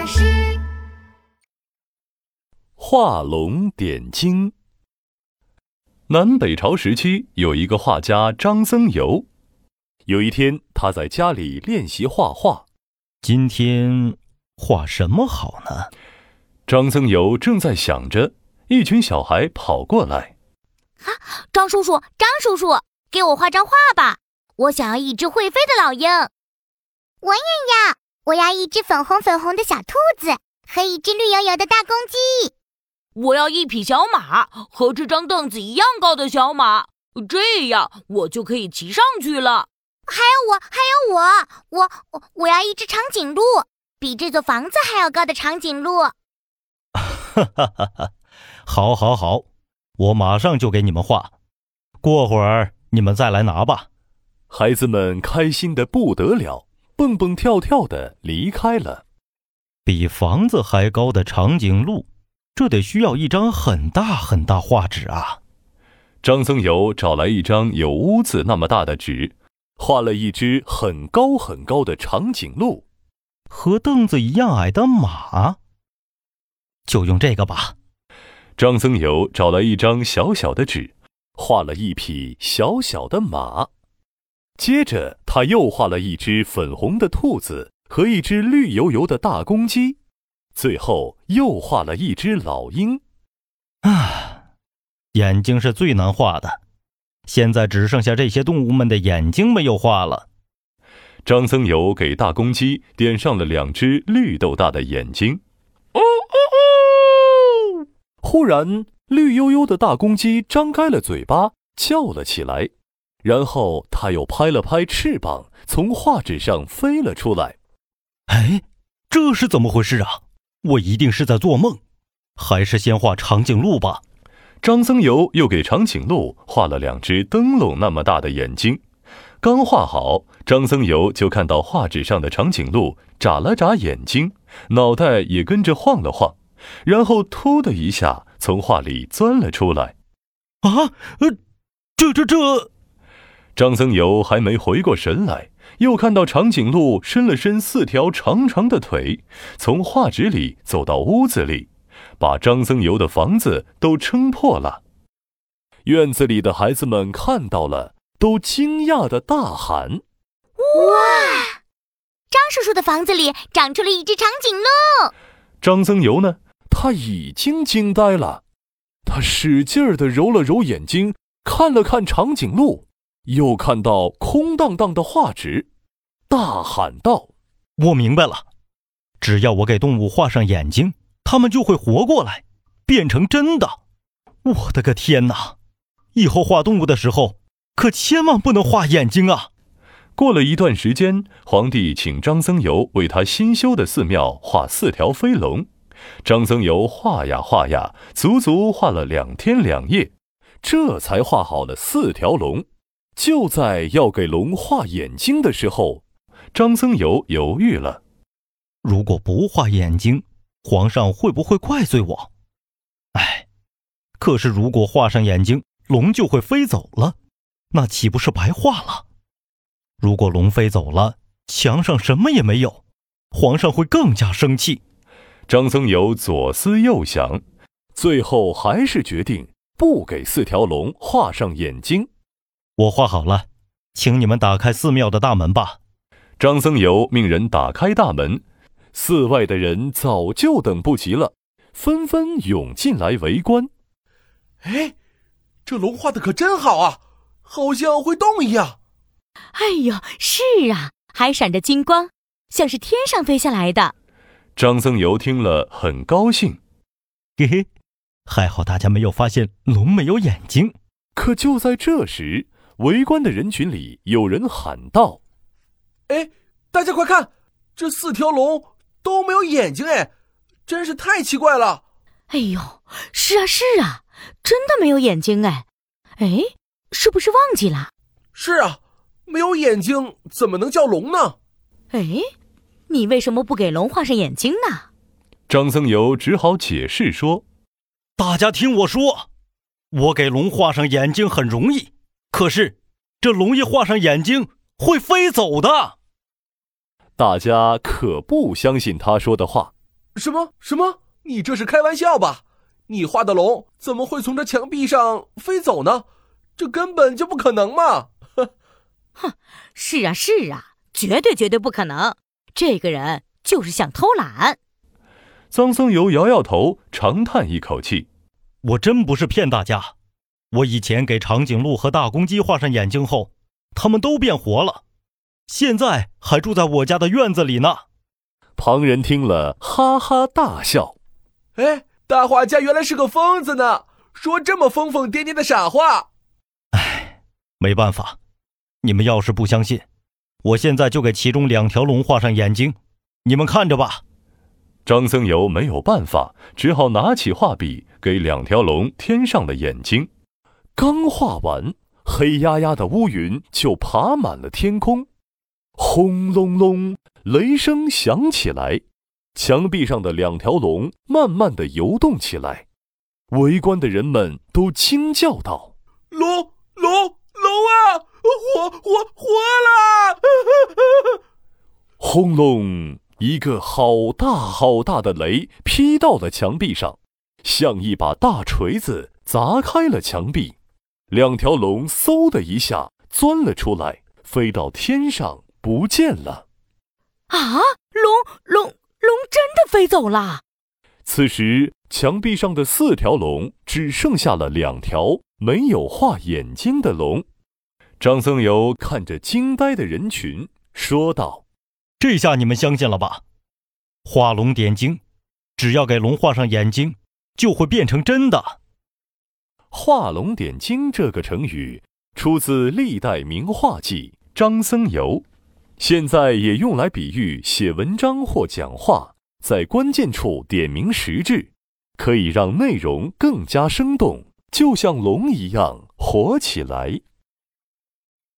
老师。画龙点睛。南北朝时期有一个画家张僧繇，有一天他在家里练习画画。今天画什么好呢？张僧繇正在想着，一群小孩跑过来。啊，张叔叔，张叔叔，给我画张画吧！我想要一只会飞的老鹰。我也要，我要一只粉红粉红的小兔子和一只绿油油的大公鸡。我要一匹小马和这张凳子一样高的小马，这样我就可以骑上去了。还有我，还有我，我我我要一只长颈鹿，比这座房子还要高的长颈鹿。哈哈哈哈！好，好，好，我马上就给你们画。过会儿你们再来拿吧。孩子们开心的不得了，蹦蹦跳跳的离开了。比房子还高的长颈鹿。这得需要一张很大很大画纸啊！张僧繇找来一张有屋子那么大的纸，画了一只很高很高的长颈鹿，和凳子一样矮的马。就用这个吧。张僧繇找来一张小小的纸，画了一匹小小的马，接着他又画了一只粉红的兔子和一只绿油油的大公鸡。最后又画了一只老鹰，啊，眼睛是最难画的，现在只剩下这些动物们的眼睛没有画了。张僧繇给大公鸡点上了两只绿豆大的眼睛。哦哦哦！忽然，绿油油的大公鸡张开了嘴巴，叫了起来，然后他又拍了拍翅膀，从画纸上飞了出来。哎，这是怎么回事啊？我一定是在做梦，还是先画长颈鹿吧。张僧繇又给长颈鹿画了两只灯笼那么大的眼睛。刚画好，张僧繇就看到画纸上的长颈鹿眨了眨眼睛，脑袋也跟着晃了晃，然后突的一下从画里钻了出来。啊，呃，这这这！张僧繇还没回过神来。又看到长颈鹿伸了伸四条长长的腿，从画纸里走到屋子里，把张僧繇的房子都撑破了。院子里的孩子们看到了，都惊讶的大喊：“哇！张叔叔的房子里长出了一只长颈鹿！”张僧繇呢？他已经惊呆了，他使劲儿的揉了揉眼睛，看了看长颈鹿。又看到空荡荡的画纸，大喊道：“我明白了，只要我给动物画上眼睛，它们就会活过来，变成真的。我的个天哪！以后画动物的时候，可千万不能画眼睛啊！”过了一段时间，皇帝请张僧繇为他新修的寺庙画四条飞龙。张僧繇画呀画呀，足足画了两天两夜，这才画好了四条龙。就在要给龙画眼睛的时候，张僧繇犹豫了。如果不画眼睛，皇上会不会怪罪我？哎，可是如果画上眼睛，龙就会飞走了，那岂不是白画了？如果龙飞走了，墙上什么也没有，皇上会更加生气。张僧繇左思右想，最后还是决定不给四条龙画上眼睛。我画好了，请你们打开寺庙的大门吧。张僧繇命人打开大门，寺外的人早就等不及了，纷纷涌进来围观。哎，这龙画的可真好啊，好像会动一样。哎呦，是啊，还闪着金光，像是天上飞下来的。张僧繇听了很高兴，嘿嘿，还好大家没有发现龙没有眼睛。可就在这时。围观的人群里，有人喊道：“哎，大家快看，这四条龙都没有眼睛！哎，真是太奇怪了！”“哎呦，是啊，是啊，真的没有眼睛！哎，哎，是不是忘记了？”“是啊，没有眼睛怎么能叫龙呢？”“哎，你为什么不给龙画上眼睛呢？”张僧繇只好解释说：“大家听我说，我给龙画上眼睛很容易。”可是，这龙一画上眼睛会飞走的。大家可不相信他说的话。什么什么？你这是开玩笑吧？你画的龙怎么会从这墙壁上飞走呢？这根本就不可能嘛！哼，是啊是啊，绝对绝对不可能。这个人就是想偷懒。臧僧游摇摇头，长叹一口气：“我真不是骗大家，我以前给长颈鹿和大公鸡画上眼睛后，它们都变活了，现在还住在我家的院子里呢。”旁人听了，哈哈大笑：“哎，大画家原来是个疯子呢，说这么疯疯癫癫的傻话。”哎，没办法，你们要是不相信，我现在就给其中两条龙画上眼睛，你们看着吧。张僧繇没有办法，只好拿起画笔给两条龙添上了眼睛。刚画完，黑压压的乌云就爬满了天空，轰隆隆，雷声响起来，墙壁上的两条龙慢慢的游动起来。围观的人们都惊叫道：“龙！”龙龙啊，活活活了！轰隆，一个好大好大的雷劈到了墙壁上，像一把大锤子砸开了墙壁。两条龙嗖的一下钻了出来，飞到天上不见了。啊，龙龙龙真的飞走了！此时，墙壁上的四条龙只剩下了两条。没有画眼睛的龙，张僧繇看着惊呆的人群，说道：“这下你们相信了吧？画龙点睛，只要给龙画上眼睛，就会变成真的。”画龙点睛这个成语出自历代名画记《张僧繇》，现在也用来比喻写文章或讲话，在关键处点明实质，可以让内容更加生动。就像龙一样活起来。